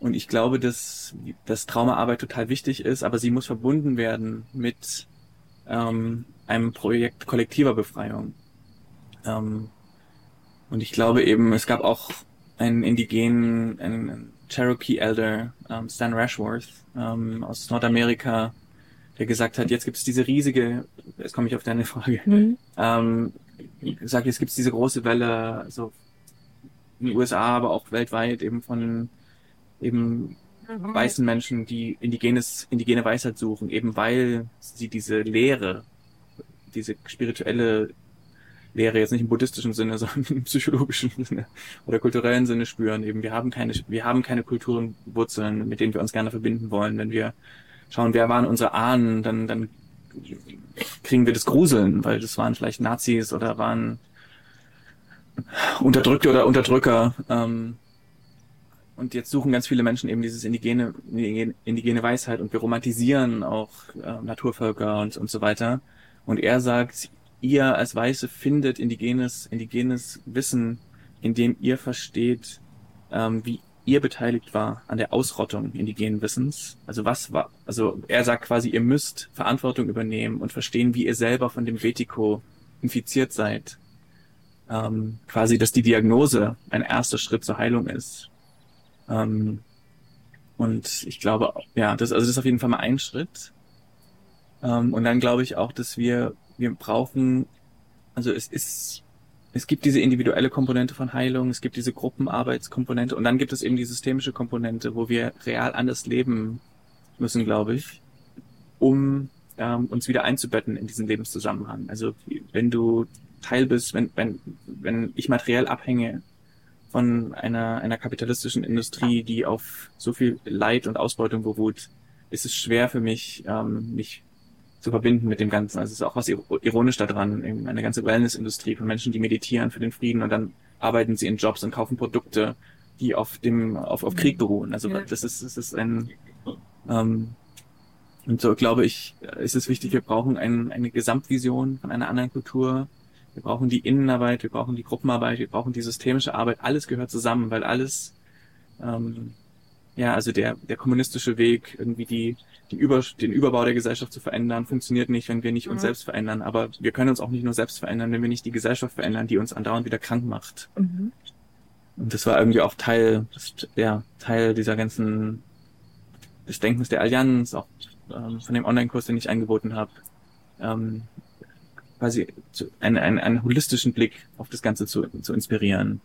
Und ich glaube, dass, dass Traumaarbeit total wichtig ist, aber sie muss verbunden werden mit ähm, einem Projekt kollektiver Befreiung. Ähm, und ich glaube eben, es gab auch einen indigenen, einen Cherokee Elder, ähm, Stan Rashworth ähm, aus Nordamerika, der gesagt hat, jetzt gibt es diese riesige, jetzt komme ich auf deine Frage, mhm. ähm, sagt, jetzt gibt es diese große Welle, so in den USA, aber auch weltweit eben von eben mhm. weißen Menschen, die indigenes, indigene Weisheit suchen, eben weil sie diese Lehre, diese spirituelle Lehre jetzt nicht im buddhistischen Sinne, sondern im psychologischen Sinne oder kulturellen Sinne spüren. Eben wir haben keine, wir haben keine Kulturenwurzeln, mit denen wir uns gerne verbinden wollen. Wenn wir schauen, wer waren unsere Ahnen, dann, dann kriegen wir das Gruseln, weil das waren vielleicht Nazis oder waren Unterdrückte oder Unterdrücker. Ähm, und jetzt suchen ganz viele Menschen eben dieses indigene, indigene Weisheit und wir romantisieren auch äh, Naturvölker und, und so weiter. Und er sagt, ihr als Weiße findet indigenes, indigenes Wissen, indem ihr versteht, ähm, wie ihr beteiligt war an der Ausrottung indigenen Wissens. Also was war, also er sagt quasi, ihr müsst Verantwortung übernehmen und verstehen, wie ihr selber von dem Vetico infiziert seid. Ähm, quasi, dass die Diagnose ein erster Schritt zur Heilung ist. Ähm, und ich glaube, ja, das, also das ist auf jeden Fall mal ein Schritt. Ähm, und dann glaube ich auch, dass wir, wir brauchen, also es ist, es gibt diese individuelle Komponente von Heilung, es gibt diese Gruppenarbeitskomponente und dann gibt es eben die systemische Komponente, wo wir real anders leben müssen, glaube ich, um ähm, uns wieder einzubetten in diesen Lebenszusammenhang. Also wenn du Teil bist, wenn, wenn, wenn ich materiell abhänge von einer, einer kapitalistischen Industrie, die auf so viel Leid und Ausbeutung beruht, ist es schwer für mich, ähm, mich zu verbinden mit dem Ganzen. Also es ist auch was ironisch daran, eine ganze Wellness-Industrie von Menschen, die meditieren für den Frieden und dann arbeiten sie in Jobs und kaufen Produkte, die auf dem, auf, auf Krieg beruhen. Also ja. das ist, das ist ein, ähm, und so glaube ich, ist es wichtig, wir brauchen ein, eine Gesamtvision von einer anderen Kultur, wir brauchen die Innenarbeit, wir brauchen die Gruppenarbeit, wir brauchen die systemische Arbeit. Alles gehört zusammen, weil alles, ähm, ja, also der, der kommunistische Weg, irgendwie die, die Über, den Überbau der Gesellschaft zu verändern, funktioniert nicht, wenn wir nicht uns mhm. selbst verändern. Aber wir können uns auch nicht nur selbst verändern, wenn wir nicht die Gesellschaft verändern, die uns andauernd wieder krank macht. Mhm. Und das war irgendwie auch Teil, ja, Teil dieser ganzen, des Denkens der Allianz, auch ähm, von dem Online-Kurs, den ich angeboten habe. Ähm, quasi zu, einen, einen, einen holistischen Blick auf das Ganze zu, zu inspirieren.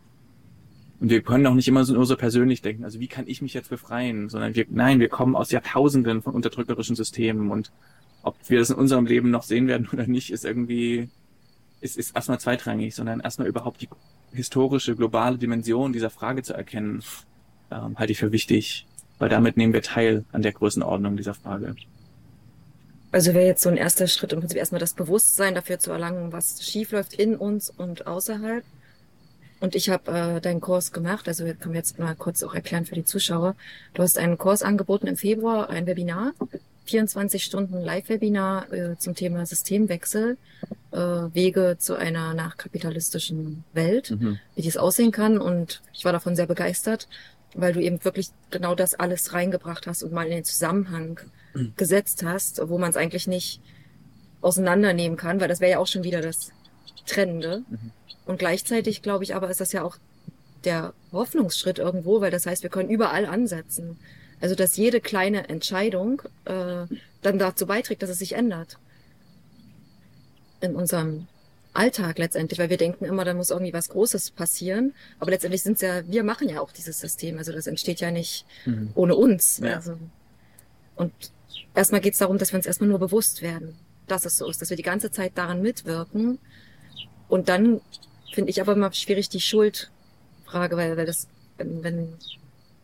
Und wir können auch nicht immer so, nur so persönlich denken, also wie kann ich mich jetzt befreien, sondern wir, nein, wir kommen aus Jahrtausenden von unterdrückerischen Systemen und ob wir das in unserem Leben noch sehen werden oder nicht, ist irgendwie, ist, ist erstmal zweitrangig, sondern erstmal überhaupt die historische, globale Dimension dieser Frage zu erkennen, ähm, halte ich für wichtig, weil damit nehmen wir teil an der Größenordnung dieser Frage. Also wäre jetzt so ein erster Schritt im Prinzip erstmal das Bewusstsein dafür zu erlangen, was schiefläuft in uns und außerhalb. Und ich habe äh, deinen Kurs gemacht, also können wir jetzt mal kurz auch erklären für die Zuschauer. Du hast einen Kurs angeboten im Februar, ein Webinar, 24 Stunden Live-Webinar äh, zum Thema Systemwechsel, äh, Wege zu einer nachkapitalistischen Welt, mhm. wie dies aussehen kann. Und ich war davon sehr begeistert, weil du eben wirklich genau das alles reingebracht hast und mal in den Zusammenhang gesetzt hast, wo man es eigentlich nicht auseinandernehmen kann, weil das wäre ja auch schon wieder das Trennende. Mhm. Und gleichzeitig, glaube ich, aber ist das ja auch der Hoffnungsschritt irgendwo, weil das heißt, wir können überall ansetzen. Also dass jede kleine Entscheidung äh, dann dazu beiträgt, dass es sich ändert. In unserem Alltag letztendlich, weil wir denken immer, da muss irgendwie was Großes passieren. Aber letztendlich sind es ja, wir machen ja auch dieses System. Also das entsteht ja nicht mhm. ohne uns. Ja. Also, und erstmal geht es darum, dass wir uns erstmal nur bewusst werden, dass es so ist, dass wir die ganze Zeit daran mitwirken. Und dann finde ich aber immer schwierig die Schuldfrage, weil, weil das, wenn, wenn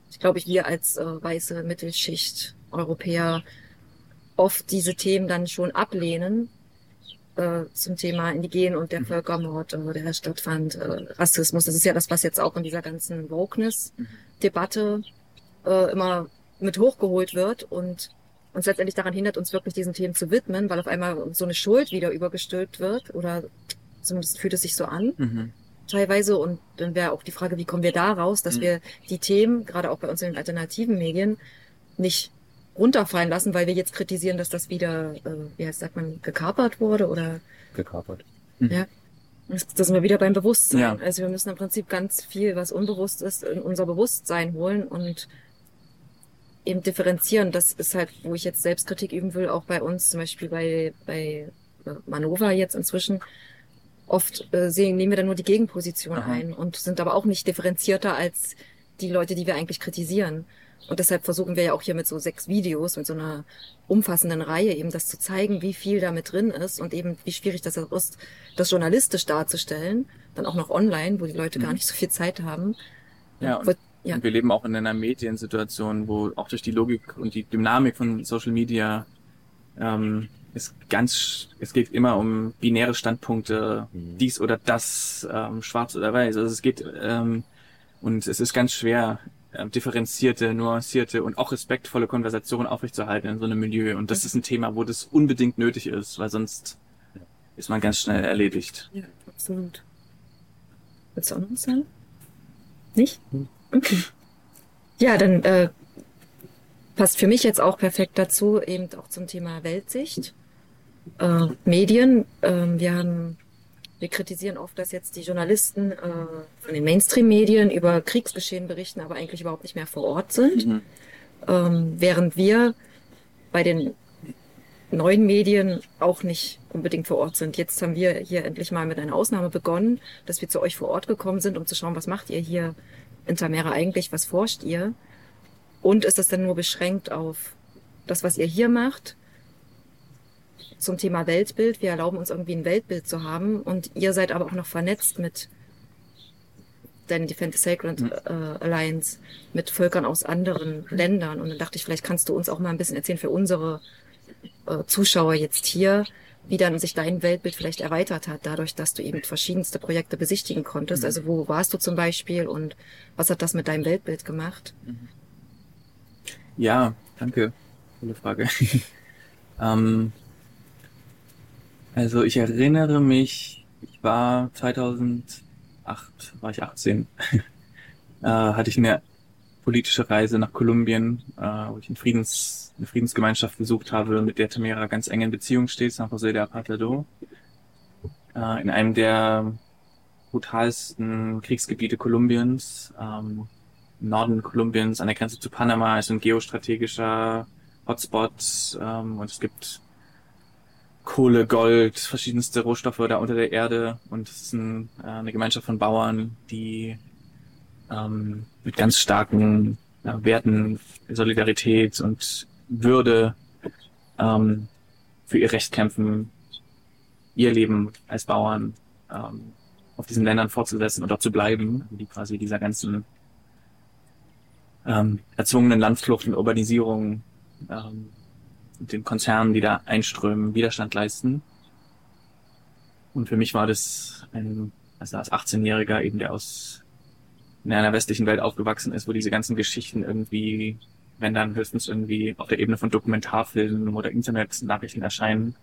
ich glaube, ich wir als äh, weiße Mittelschicht Europäer oft diese Themen dann schon ablehnen äh, zum Thema Indigen und der mhm. Völkermord, äh, der stattfand, äh, Rassismus. Das ist ja das, was jetzt auch in dieser ganzen Wokeness-Debatte äh, immer mit hochgeholt wird und uns letztendlich daran hindert, uns wirklich diesen Themen zu widmen, weil auf einmal so eine Schuld wieder übergestülpt wird oder zumindest fühlt es sich so an. Mhm. Teilweise und dann wäre auch die Frage, wie kommen wir da raus, dass Mhm. wir die Themen, gerade auch bei uns in den alternativen Medien, nicht runterfallen lassen, weil wir jetzt kritisieren, dass das wieder, äh, wie heißt, sagt man, gekapert wurde oder Gekapert. ja. Das sind wir wieder beim Bewusstsein. Ja. Also wir müssen im Prinzip ganz viel, was unbewusst ist, in unser Bewusstsein holen und eben differenzieren. Das ist halt, wo ich jetzt Selbstkritik üben will, auch bei uns, zum Beispiel bei, bei Manova jetzt inzwischen. Oft äh, sehen, nehmen wir dann nur die Gegenposition Aha. ein und sind aber auch nicht differenzierter als die Leute, die wir eigentlich kritisieren. Und deshalb versuchen wir ja auch hier mit so sechs Videos, mit so einer umfassenden Reihe eben das zu zeigen, wie viel da mit drin ist und eben wie schwierig das auch ist, das journalistisch darzustellen, dann auch noch online, wo die Leute gar Mhm. nicht so viel Zeit haben. Ja, und, ja. und wir leben auch in einer Mediensituation, wo auch durch die Logik und die Dynamik von Social Media ähm, es ganz, es geht immer um binäre Standpunkte, Mhm. dies oder das, ähm, schwarz oder weiß. Also es geht ähm, und es ist ganz schwer, ähm, differenzierte, nuancierte und auch respektvolle Konversationen aufrechtzuerhalten in so einem Milieu. Und das ist ein Thema, wo das unbedingt nötig ist, weil sonst ist man ganz schnell erledigt. Ja, absolut. Willst du auch noch was sagen? Nicht? Hm. Okay. Ja, dann äh, passt für mich jetzt auch perfekt dazu, eben auch zum Thema Weltsicht. Äh, Medien, ähm, wir haben, wir kritisieren oft, dass jetzt die Journalisten äh, von den Mainstream-Medien über Kriegsgeschehen berichten, aber eigentlich überhaupt nicht mehr vor Ort sind. Mhm. ähm, während wir bei den neuen Medien auch nicht unbedingt vor Ort sind. Jetzt haben wir hier endlich mal mit einer Ausnahme begonnen, dass wir zu euch vor Ort gekommen sind, um zu schauen, was macht ihr hier in Tamera eigentlich, was forscht ihr? Und ist das dann nur beschränkt auf das, was ihr hier macht? Zum Thema Weltbild. Wir erlauben uns irgendwie ein Weltbild zu haben und ihr seid aber auch noch vernetzt mit den Defend the Sacred Mhm. äh, Alliance, mit Völkern aus anderen Ländern. Und dann dachte ich, vielleicht kannst du uns auch mal ein bisschen erzählen für unsere äh, Zuschauer jetzt hier, wie dann sich dein Weltbild vielleicht erweitert hat, dadurch, dass du eben verschiedenste Projekte besichtigen konntest. Mhm. Also wo warst du zum Beispiel und was hat das mit deinem Weltbild gemacht? Ja, danke. Coole Frage. ähm, also ich erinnere mich, ich war 2008, war ich 18, äh, hatte ich eine politische Reise nach Kolumbien, äh, wo ich Friedens, eine Friedensgemeinschaft besucht habe, mit der Tamera ganz eng in Beziehung steht, San José de Apartado, äh, in einem der brutalsten Kriegsgebiete Kolumbiens. Ähm, Norden Kolumbiens an der Grenze zu Panama ist ein geostrategischer Hotspot ähm, und es gibt Kohle, Gold, verschiedenste Rohstoffe da unter der Erde und es ist ein, äh, eine Gemeinschaft von Bauern, die ähm, mit ganz starken ja, Werten, Solidarität und Würde ähm, für ihr Recht kämpfen, ihr Leben als Bauern ähm, auf diesen Ländern fortzusetzen und dort zu bleiben, die quasi dieser ganzen ähm, erzwungenen Landflucht und Urbanisierung ähm, den Konzernen, die da einströmen, Widerstand leisten. Und für mich war das ein, also als 18-Jähriger eben, der aus in einer westlichen Welt aufgewachsen ist, wo diese ganzen Geschichten irgendwie, wenn dann höchstens irgendwie auf der Ebene von Dokumentarfilmen oder Internetnachrichten erscheinen,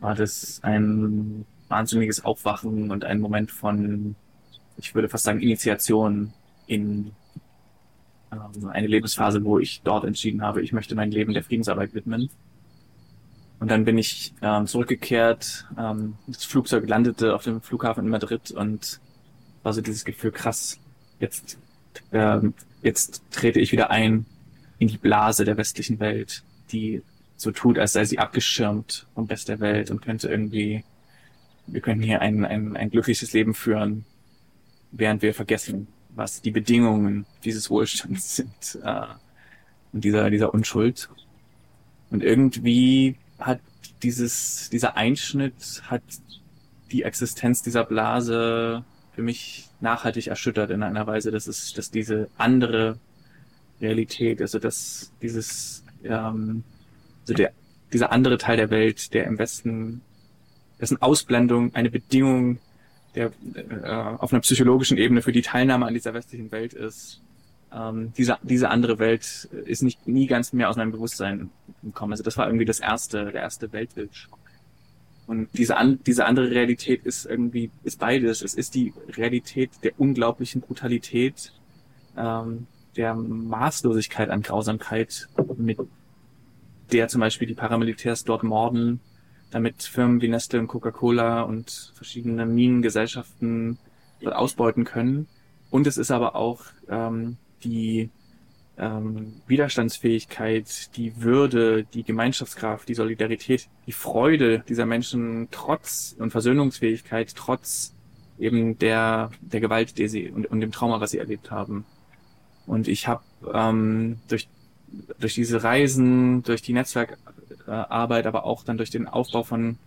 war das ein wahnsinniges Aufwachen und ein Moment von, ich würde fast sagen, Initiation in ähm, eine Lebensphase, wo ich dort entschieden habe, ich möchte mein Leben der Friedensarbeit widmen. Und dann bin ich ähm, zurückgekehrt. Ähm, das Flugzeug landete auf dem Flughafen in Madrid und war so dieses Gefühl, krass, jetzt, ähm, jetzt trete ich wieder ein in die Blase der westlichen Welt, die so tut, als sei sie abgeschirmt vom Rest der Welt und könnte irgendwie, wir könnten hier ein, ein, ein glückliches Leben führen, während wir vergessen, was die Bedingungen dieses Wohlstands sind äh, und dieser, dieser Unschuld. Und irgendwie hat dieses, dieser Einschnitt hat die Existenz dieser Blase für mich nachhaltig erschüttert in einer Weise, dass es, dass diese andere Realität, also dass dieses, ähm, also der, dieser andere Teil der Welt, der im Westen, dessen Ausblendung eine Bedingung der äh, auf einer psychologischen Ebene für die Teilnahme an dieser westlichen Welt ist, ähm, diese, diese andere Welt ist nicht nie ganz mehr aus meinem Bewusstsein gekommen. Also das war irgendwie das erste, der erste Weltbildschock. Und diese, an, diese andere Realität ist irgendwie, ist beides. Es ist die Realität der unglaublichen Brutalität, ähm, der Maßlosigkeit an Grausamkeit, mit der zum Beispiel die Paramilitärs dort morden, damit Firmen wie Nestle und Coca-Cola und verschiedene Minengesellschaften ausbeuten können. Und es ist aber auch ähm, die ähm, Widerstandsfähigkeit, die Würde, die Gemeinschaftskraft, die Solidarität, die Freude dieser Menschen trotz und Versöhnungsfähigkeit, trotz eben der, der Gewalt, die sie und, und dem Trauma, was sie erlebt haben. Und ich habe ähm, durch, durch diese Reisen, durch die Netzwerkarbeit, aber auch dann durch den Aufbau von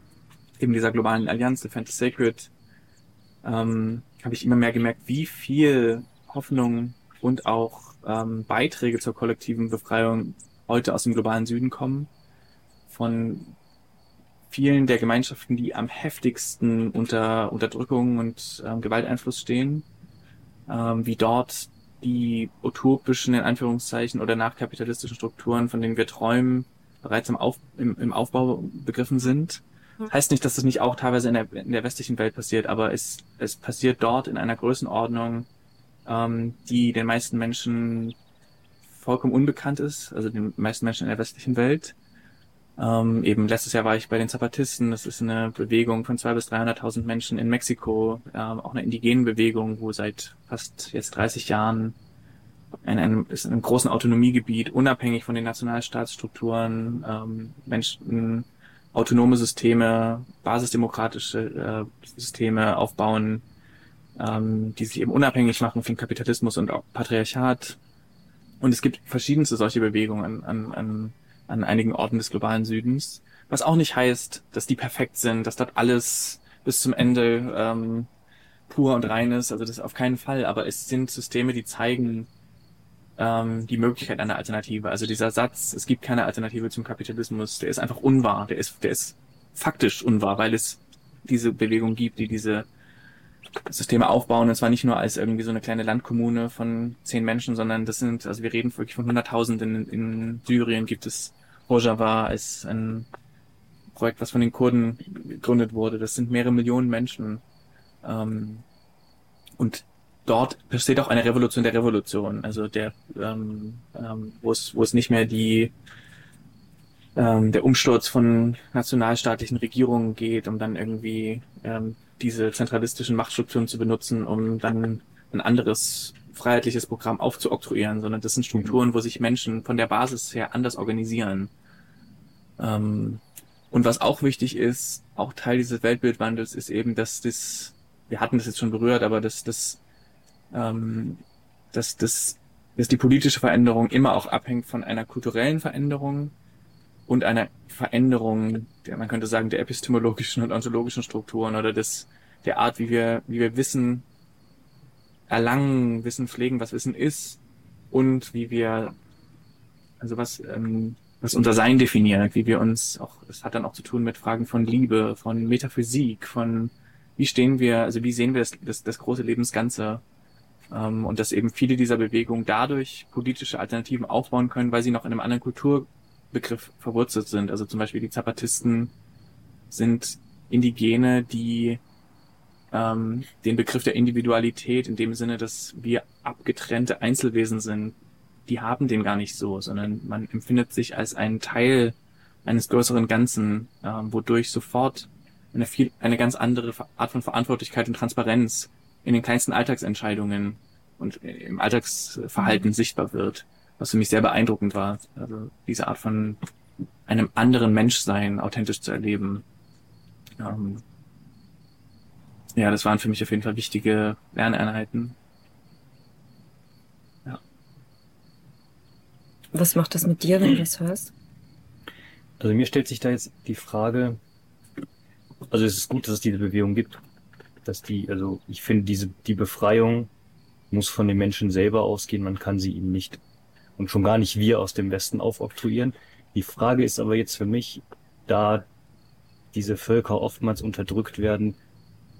eben dieser globalen Allianz, the Sacred, ähm, habe ich immer mehr gemerkt, wie viel Hoffnung und auch ähm, Beiträge zur kollektiven Befreiung heute aus dem globalen Süden kommen. Von vielen der Gemeinschaften, die am heftigsten unter Unterdrückung und ähm, Gewalteinfluss stehen, ähm, wie dort die utopischen, in Anführungszeichen, oder nachkapitalistischen Strukturen, von denen wir träumen, bereits im, Auf, im, im Aufbau begriffen sind. Das heißt nicht, dass das nicht auch teilweise in der, in der westlichen Welt passiert, aber es, es passiert dort in einer Größenordnung, ähm, die den meisten Menschen vollkommen unbekannt ist, also den meisten Menschen in der westlichen Welt. Ähm, eben letztes Jahr war ich bei den Zapatisten. Das ist eine Bewegung von zwei bis 300.000 Menschen in Mexiko, ähm, auch eine indigene Bewegung, wo seit fast jetzt 30 Jahren in einem, ist in einem großen Autonomiegebiet, unabhängig von den Nationalstaatsstrukturen, ähm, Menschen autonome Systeme, basisdemokratische äh, Systeme aufbauen, ähm, die sich eben unabhängig machen von Kapitalismus und auch Patriarchat. Und es gibt verschiedenste solche Bewegungen an, an, an einigen Orten des globalen Südens, was auch nicht heißt, dass die perfekt sind, dass dort alles bis zum Ende ähm, pur und rein ist, also das auf keinen Fall, aber es sind Systeme, die zeigen ähm, die Möglichkeit einer Alternative. Also dieser Satz, es gibt keine Alternative zum Kapitalismus, der ist einfach unwahr, der ist, der ist faktisch unwahr, weil es diese Bewegung gibt, die diese Systeme aufbauen, und zwar nicht nur als irgendwie so eine kleine Landkommune von zehn Menschen, sondern das sind, also wir reden wirklich von hunderttausenden. In, Syrien gibt es Rojava als ein Projekt, was von den Kurden gegründet wurde. Das sind mehrere Millionen Menschen. Ähm, und dort besteht auch eine Revolution der Revolution, also der, ähm, ähm, wo es, wo es nicht mehr die ähm, der Umsturz von nationalstaatlichen Regierungen geht, um dann irgendwie ähm, diese zentralistischen Machtstrukturen zu benutzen, um dann ein anderes freiheitliches Programm aufzuoktroyieren, sondern das sind Strukturen, wo sich Menschen von der Basis her anders organisieren. Ähm, und was auch wichtig ist, auch Teil dieses Weltbildwandels ist eben, dass das, wir hatten das jetzt schon berührt, aber dass das, ähm, dass das, dass die politische Veränderung immer auch abhängt von einer kulturellen Veränderung und einer Veränderung, der, man könnte sagen, der epistemologischen und ontologischen Strukturen oder des, der Art, wie wir, wie wir Wissen erlangen, Wissen pflegen, was Wissen ist und wie wir, also was, ähm, was unser Sein definiert, wie wir uns auch, es hat dann auch zu tun mit Fragen von Liebe, von Metaphysik, von wie stehen wir, also wie sehen wir das, das, das große Lebensganze ähm, und dass eben viele dieser Bewegungen dadurch politische Alternativen aufbauen können, weil sie noch in einem anderen Kultur Begriff verwurzelt sind. Also zum Beispiel die Zapatisten sind Indigene, die ähm, den Begriff der Individualität in dem Sinne, dass wir abgetrennte Einzelwesen sind, die haben den gar nicht so, sondern man empfindet sich als einen Teil eines größeren Ganzen, ähm, wodurch sofort eine viel, eine ganz andere Art von Verantwortlichkeit und Transparenz in den kleinsten Alltagsentscheidungen und im Alltagsverhalten mhm. sichtbar wird was für mich sehr beeindruckend war. Also diese Art von einem anderen Menschsein authentisch zu erleben. Ähm, ja, das waren für mich auf jeden Fall wichtige Lerneinheiten. Ja. Was macht das mit dir, wenn du das hörst? Also mir stellt sich da jetzt die Frage, also es ist gut, dass es diese Bewegung gibt, dass die, also ich finde diese, die Befreiung muss von den Menschen selber ausgehen, man kann sie ihnen nicht und schon gar nicht wir aus dem Westen aufoktroyieren. Die Frage ist aber jetzt für mich, da diese Völker oftmals unterdrückt werden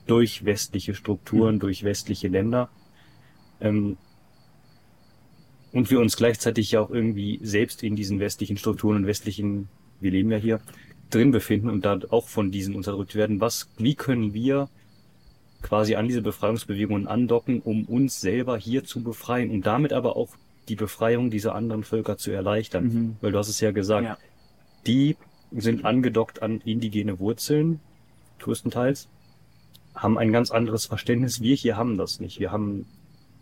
durch westliche Strukturen, mhm. durch westliche Länder, ähm, und wir uns gleichzeitig ja auch irgendwie selbst in diesen westlichen Strukturen und westlichen, wir leben ja hier, drin befinden und da auch von diesen unterdrückt werden. Was, wie können wir quasi an diese Befreiungsbewegungen andocken, um uns selber hier zu befreien und damit aber auch die Befreiung dieser anderen Völker zu erleichtern? Mhm. Weil du hast es ja gesagt, ja. die sind angedockt an indigene Wurzeln, größtenteils, haben ein ganz anderes Verständnis. Wir hier haben das nicht. Wir haben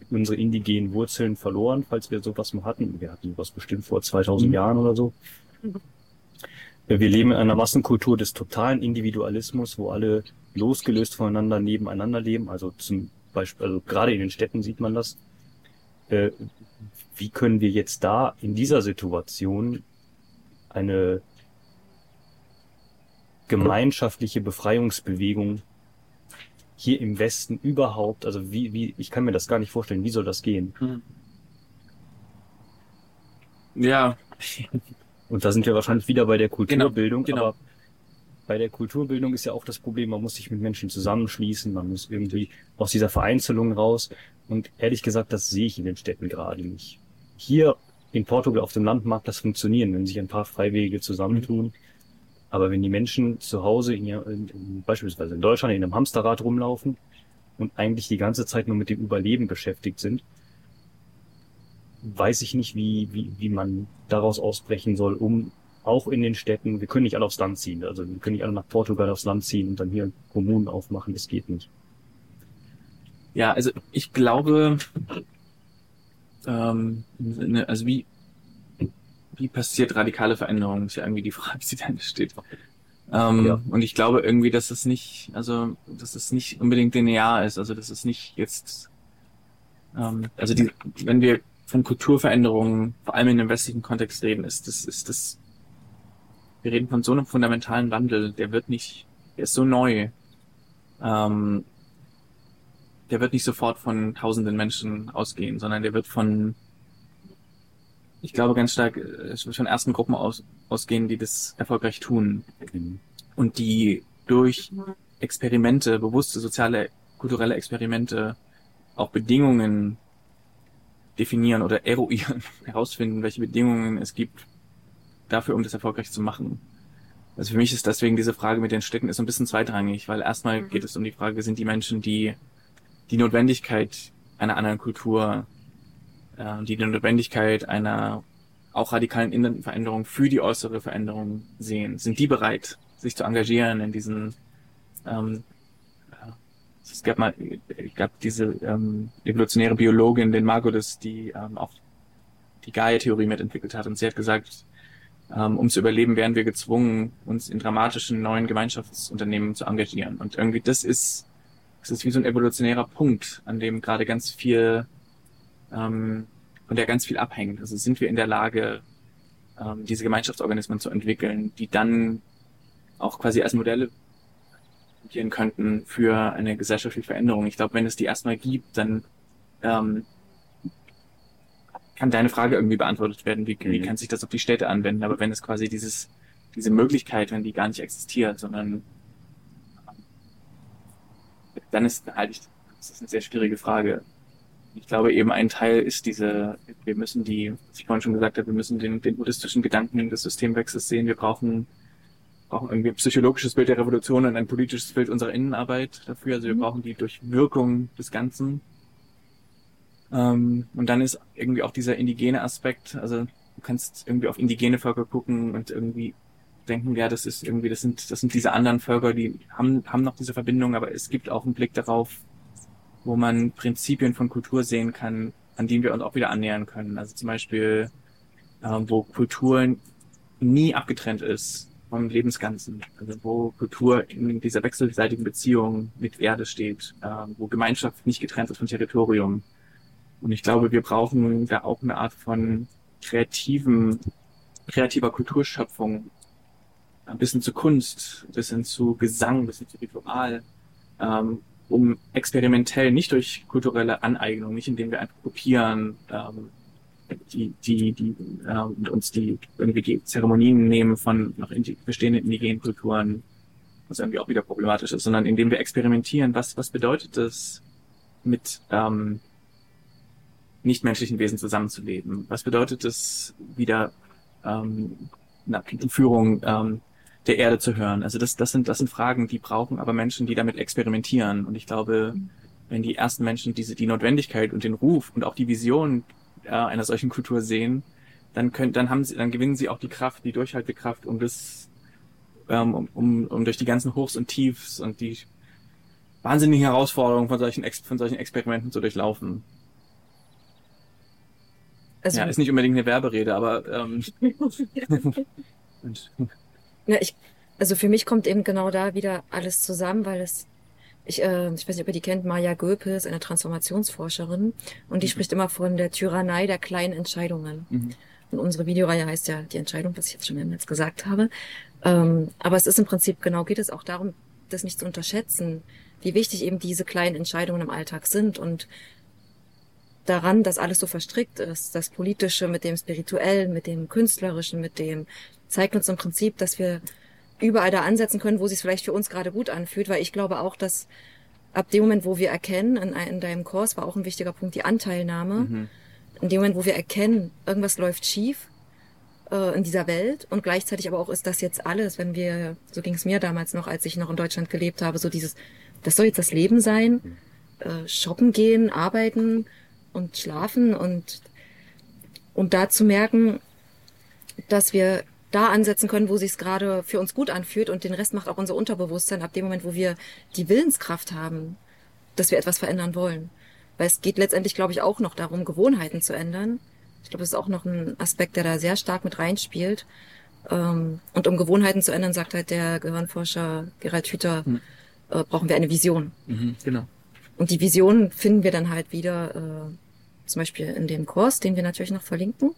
unsere indigenen Wurzeln verloren, falls wir sowas mal hatten. Wir hatten sowas bestimmt vor 2000 mhm. Jahren oder so. Wir leben in einer Massenkultur des totalen Individualismus, wo alle losgelöst voneinander nebeneinander leben. Also zum Beispiel, also gerade in den Städten sieht man das. Äh, wie können wir jetzt da in dieser Situation eine gemeinschaftliche Befreiungsbewegung hier im Westen überhaupt, also wie, wie, ich kann mir das gar nicht vorstellen, wie soll das gehen? Hm. Ja. Und da sind wir wahrscheinlich wieder bei der genau, Kulturbildung, genau, genau. aber bei der Kulturbildung ist ja auch das Problem, man muss sich mit Menschen zusammenschließen, man muss irgendwie aus dieser Vereinzelung raus. Und ehrlich gesagt, das sehe ich in den Städten gerade nicht. Hier in Portugal auf dem Land mag das funktionieren, wenn sich ein paar Freiwillige zusammentun. Aber wenn die Menschen zu Hause, in, in, beispielsweise in Deutschland, in einem Hamsterrad rumlaufen und eigentlich die ganze Zeit nur mit dem Überleben beschäftigt sind, weiß ich nicht, wie, wie, wie man daraus ausbrechen soll, um auch in den Städten, wir können nicht alle aufs Land ziehen, also wir können nicht alle nach Portugal aufs Land ziehen und dann hier Kommunen aufmachen, das geht nicht. Ja, also ich glaube, ähm, also wie, wie passiert radikale Veränderung, ist ja irgendwie die Frage, die da steht. Ähm, ja. Und ich glaube irgendwie, dass es nicht, also dass es nicht unbedingt linear ist, also dass es nicht jetzt, ähm, also die, wenn wir von Kulturveränderungen, vor allem in dem westlichen Kontext reden, ist das, ist das, wir reden von so einem fundamentalen Wandel, der wird nicht, der ist so neu, ähm, der wird nicht sofort von tausenden Menschen ausgehen, sondern der wird von ich glaube ganz stark äh, von ersten Gruppen aus, ausgehen, die das erfolgreich tun. Und die durch Experimente, bewusste soziale, kulturelle Experimente auch Bedingungen definieren oder eruieren, herausfinden, welche Bedingungen es gibt dafür, um das erfolgreich zu machen. Also für mich ist deswegen diese Frage mit den Städten ist ein bisschen zweitrangig, weil erstmal mhm. geht es um die Frage, sind die Menschen, die die Notwendigkeit einer anderen Kultur äh, die die Notwendigkeit einer auch radikalen inneren Veränderung für die äußere Veränderung sehen. Sind die bereit, sich zu engagieren in diesen ähm, es gab mal, gab diese ähm, evolutionäre Biologin, den Margolis, die ähm, auch die Gaia-Theorie mitentwickelt hat. Und sie hat gesagt, um zu überleben, wären wir gezwungen, uns in dramatischen neuen Gemeinschaftsunternehmen zu engagieren. Und irgendwie das ist, das ist wie so ein evolutionärer Punkt, an dem gerade ganz viel ähm, von der ganz viel abhängt. Also sind wir in der Lage, ähm, diese Gemeinschaftsorganismen zu entwickeln, die dann auch quasi als Modelle könnten für eine gesellschaftliche Veränderung. Ich glaube, wenn es die erstmal gibt, dann ähm, kann deine Frage irgendwie beantwortet werden, wie, wie mhm. kann sich das auf die Städte anwenden. Aber wenn es quasi dieses, diese Möglichkeit, wenn die gar nicht existiert, sondern dann ist halt ich, das ist eine sehr schwierige Frage. Ich glaube eben ein Teil ist diese, wir müssen die, was ich vorhin schon gesagt habe, wir müssen den, den buddhistischen Gedanken des Systemwechsels sehen. Wir brauchen, brauchen irgendwie ein psychologisches Bild der Revolution und ein politisches Bild unserer Innenarbeit dafür. Also wir mhm. brauchen die Durchwirkung des Ganzen. Ähm, und dann ist irgendwie auch dieser indigene Aspekt, also du kannst irgendwie auf indigene Völker gucken und irgendwie denken, ja, das ist irgendwie, das sind, das sind diese anderen Völker, die haben, haben noch diese Verbindung, aber es gibt auch einen Blick darauf, wo man Prinzipien von Kultur sehen kann, an denen wir uns auch wieder annähern können. Also zum Beispiel, äh, wo Kultur nie abgetrennt ist vom Lebensganzen. Also wo Kultur in dieser wechselseitigen Beziehung mit Erde steht, äh, wo Gemeinschaft nicht getrennt ist vom Territorium. Und ich glaube, wir brauchen da auch eine Art von kreativen, kreativer Kulturschöpfung, ein bisschen zu Kunst, ein bisschen zu Gesang, ein bisschen zu Ritual, ähm, um experimentell, nicht durch kulturelle Aneignung, nicht indem wir einfach kopieren, ähm, die, die, die äh, uns die irgendwie die Zeremonien nehmen von noch indi bestehenden indigenen Kulturen, was irgendwie auch wieder problematisch ist, sondern indem wir experimentieren, was, was bedeutet das mit, ähm, nichtmenschlichen Wesen zusammenzuleben? Was bedeutet es, wieder ähm, na, Führung ähm, der Erde zu hören? Also das, das sind, das sind Fragen, die brauchen aber Menschen, die damit experimentieren. Und ich glaube, wenn die ersten Menschen diese die Notwendigkeit und den Ruf und auch die Vision äh, einer solchen Kultur sehen, dann können, dann haben sie, dann gewinnen sie auch die Kraft, die Durchhaltekraft, um das, ähm, um, um, um durch die ganzen Hochs und Tiefs und die wahnsinnigen Herausforderungen von solchen, von solchen Experimenten zu durchlaufen. Also, ja, ist nicht unbedingt eine Werberede, aber ähm, ja, ich, also für mich kommt eben genau da wieder alles zusammen, weil es ich, äh, ich weiß nicht, ob ihr die kennt, Maya ist eine Transformationsforscherin und die mhm. spricht immer von der Tyrannei der kleinen Entscheidungen. Mhm. Und unsere Videoreihe heißt ja die Entscheidung, was ich jetzt schon mehrmals gesagt habe. Ähm, aber es ist im Prinzip genau, geht es auch darum, das nicht zu unterschätzen, wie wichtig eben diese kleinen Entscheidungen im Alltag sind und daran, dass alles so verstrickt ist, das Politische mit dem Spirituellen, mit dem Künstlerischen, mit dem, zeigt uns im Prinzip, dass wir überall da ansetzen können, wo es sich vielleicht für uns gerade gut anfühlt, weil ich glaube auch, dass ab dem Moment, wo wir erkennen, in, in deinem Kurs war auch ein wichtiger Punkt die Anteilnahme, mhm. in dem Moment, wo wir erkennen, irgendwas läuft schief äh, in dieser Welt und gleichzeitig aber auch ist das jetzt alles, wenn wir, so ging es mir damals noch, als ich noch in Deutschland gelebt habe, so dieses, das soll jetzt das Leben sein, mhm. äh, shoppen gehen, arbeiten und schlafen und und da zu merken, dass wir da ansetzen können, wo sich gerade für uns gut anfühlt und den Rest macht auch unser Unterbewusstsein ab dem Moment, wo wir die Willenskraft haben, dass wir etwas verändern wollen. Weil es geht letztendlich, glaube ich, auch noch darum, Gewohnheiten zu ändern. Ich glaube, das ist auch noch ein Aspekt, der da sehr stark mit reinspielt. Ähm, und um Gewohnheiten zu ändern, sagt halt der Gehirnforscher Gerald Hüther, mhm. brauchen wir eine Vision. Mhm, genau. Und die Vision finden wir dann halt wieder, äh, zum Beispiel in dem Kurs, den wir natürlich noch verlinken.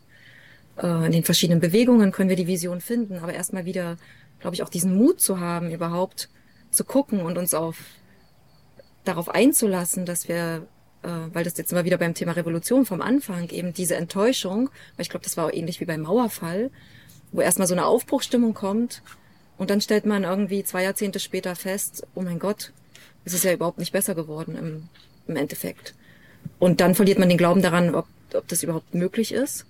Äh, in den verschiedenen Bewegungen können wir die Vision finden, aber erstmal wieder, glaube ich, auch diesen Mut zu haben, überhaupt zu gucken und uns auf darauf einzulassen, dass wir, äh, weil das jetzt immer wieder beim Thema Revolution vom Anfang eben diese Enttäuschung, weil ich glaube, das war auch ähnlich wie beim Mauerfall, wo erstmal so eine Aufbruchstimmung kommt und dann stellt man irgendwie zwei Jahrzehnte später fest, oh mein Gott, es ist ja überhaupt nicht besser geworden im, im Endeffekt. Und dann verliert man den Glauben daran, ob, ob das überhaupt möglich ist.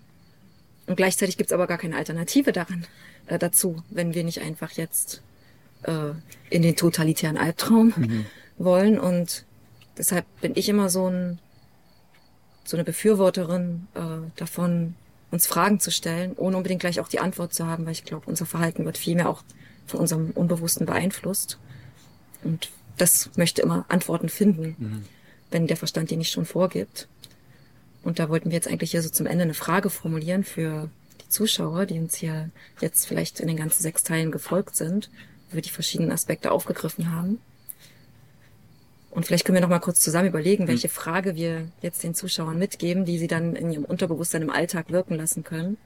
Und gleichzeitig gibt's aber gar keine Alternative daran äh, dazu, wenn wir nicht einfach jetzt äh, in den totalitären Albtraum mhm. wollen. Und deshalb bin ich immer so ein so eine Befürworterin äh, davon, uns Fragen zu stellen, ohne unbedingt gleich auch die Antwort zu haben, weil ich glaube, unser Verhalten wird viel mehr auch von unserem Unbewussten beeinflusst. Und das möchte immer Antworten finden, mhm. wenn der Verstand die nicht schon vorgibt. Und da wollten wir jetzt eigentlich hier so zum Ende eine Frage formulieren für die Zuschauer, die uns hier jetzt vielleicht in den ganzen sechs Teilen gefolgt sind, wo wir die verschiedenen Aspekte aufgegriffen haben. Und vielleicht können wir noch mal kurz zusammen überlegen, hm. welche Frage wir jetzt den Zuschauern mitgeben, die sie dann in ihrem Unterbewusstsein im Alltag wirken lassen können,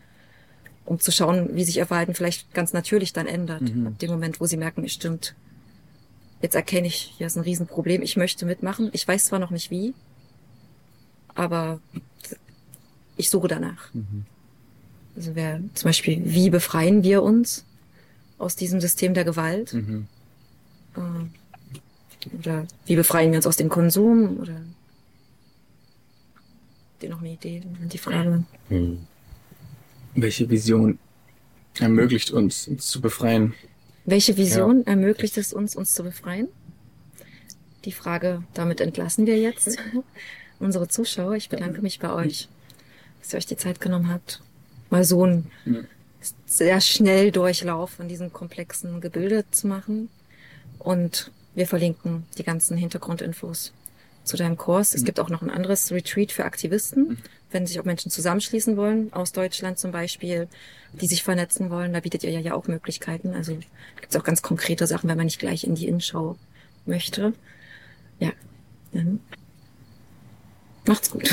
um zu schauen, wie sich ihr Verhalten vielleicht ganz natürlich dann ändert. Mhm. Ab dem Moment, wo sie merken, es stimmt. Jetzt erkenne ich, hier ist ein Riesenproblem, ich möchte mitmachen. Ich weiß zwar noch nicht wie, aber ich suche danach. Mhm. Also wer zum Beispiel, wie befreien wir uns aus diesem System der Gewalt? Mhm. Äh, oder wie befreien wir uns aus dem Konsum? Oder habt ihr noch eine Idee? Die Frage. Mhm. Welche Vision ermöglicht uns, uns zu befreien? Welche Vision ja. ermöglicht es uns, uns zu befreien? Die Frage, damit entlassen wir jetzt unsere Zuschauer. Ich bedanke mich bei euch dass ihr euch die Zeit genommen habt, mal so ein ja. sehr schnell Durchlauf von diesem komplexen Gebilde zu machen. Und wir verlinken die ganzen Hintergrundinfos zu deinem Kurs. Es mhm. gibt auch noch ein anderes Retreat für Aktivisten, mhm. wenn sich auch Menschen zusammenschließen wollen, aus Deutschland zum Beispiel, die sich vernetzen wollen. Da bietet ihr ja, ja auch Möglichkeiten. Also gibt es auch ganz konkrete Sachen, wenn man nicht gleich in die Innenschau möchte. Ja, dann macht's gut.